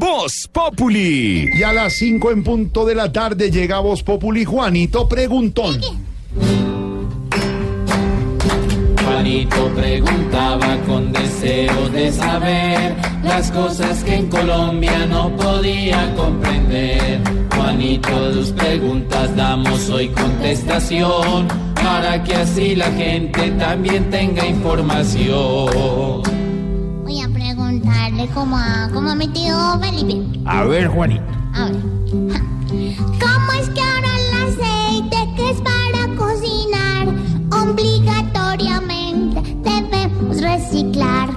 Voz Populi. Y a las 5 en punto de la tarde llega Voz Populi Juanito Preguntón. Juanito preguntaba con deseo de saber las cosas que en Colombia no podía comprender. Juanito, tus preguntas damos hoy contestación para que así la gente también tenga información. Preguntarle como a, como a mi tío Felipe. A ver, Juanito. A ver. ¿Cómo es que ahora el aceite que es para cocinar obligatoriamente debemos reciclar?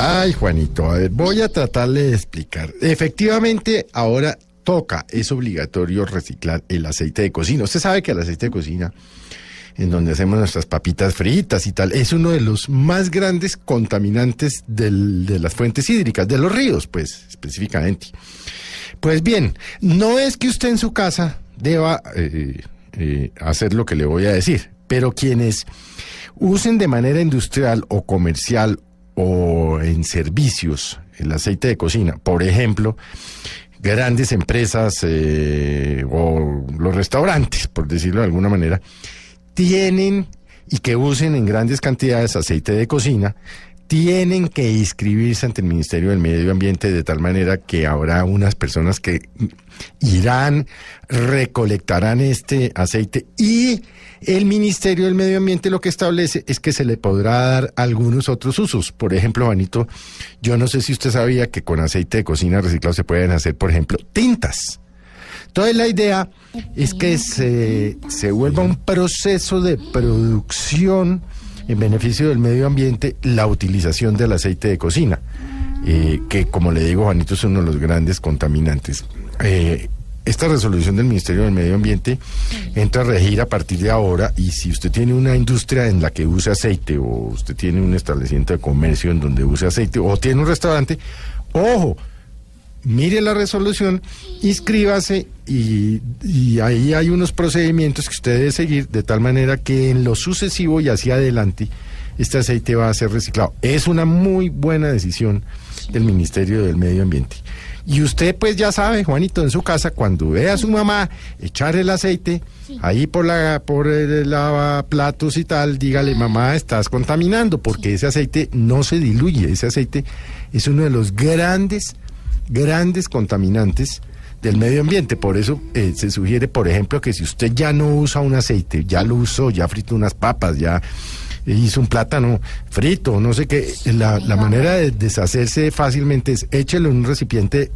Ay, Juanito, a ver, voy a tratarle de explicar. Efectivamente, ahora toca, es obligatorio reciclar el aceite de cocina. Usted sabe que el aceite de cocina, en donde hacemos nuestras papitas fritas y tal, es uno de los más grandes contaminantes de las fuentes hídricas, de los ríos, pues, específicamente. Pues bien, no es que usted en su casa deba eh, eh, hacer lo que le voy a decir, pero quienes usen de manera industrial o comercial o en servicios el aceite de cocina, por ejemplo, grandes empresas eh, o los restaurantes, por decirlo de alguna manera, tienen y que usen en grandes cantidades aceite de cocina, tienen que inscribirse ante el Ministerio del Medio Ambiente de tal manera que habrá unas personas que irán, recolectarán este aceite y el Ministerio del Medio Ambiente lo que establece es que se le podrá dar algunos otros usos. Por ejemplo, Juanito, yo no sé si usted sabía que con aceite de cocina reciclado se pueden hacer, por ejemplo, tintas. Entonces la idea es que se, se vuelva un proceso de producción en beneficio del medio ambiente la utilización del aceite de cocina, eh, que como le digo Juanito es uno de los grandes contaminantes. Eh, esta resolución del Ministerio del Medio Ambiente entra a regir a partir de ahora y si usted tiene una industria en la que use aceite o usted tiene un establecimiento de comercio en donde use aceite o tiene un restaurante, ojo, mire la resolución, inscríbase y, y ahí hay unos procedimientos que usted debe seguir de tal manera que en lo sucesivo y hacia adelante este aceite va a ser reciclado. Es una muy buena decisión del Ministerio del Medio Ambiente. Y usted pues ya sabe, Juanito, en su casa, cuando ve a su mamá echar el aceite ahí por la por el lavaplatos y tal, dígale, mamá, estás contaminando, porque ese aceite no se diluye, ese aceite es uno de los grandes grandes contaminantes del medio ambiente. Por eso eh, se sugiere, por ejemplo, que si usted ya no usa un aceite, ya lo usó, ya fritó unas papas, ya hizo un plátano frito, no sé qué, la, la manera de deshacerse fácilmente es échelo en un recipiente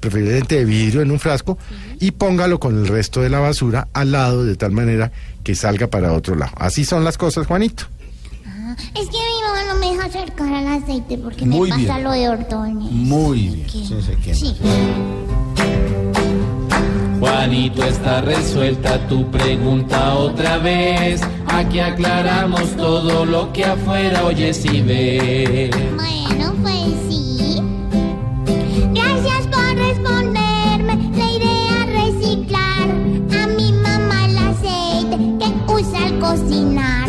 preferiblemente de vidrio en un frasco y póngalo con el resto de la basura al lado de tal manera que salga para otro lado. Así son las cosas, Juanito. Ah, es que me deja acercar al aceite porque Muy me pasa bien. lo de Ordóñez. Muy bien. Que- Sí, se quema. sí. Juanito, está resuelta tu pregunta otra vez. Aquí aclaramos todo lo que afuera oyes y ves. Bueno, pues sí. Gracias por responderme. La idea reciclar a mi mamá el aceite que usa al cocinar.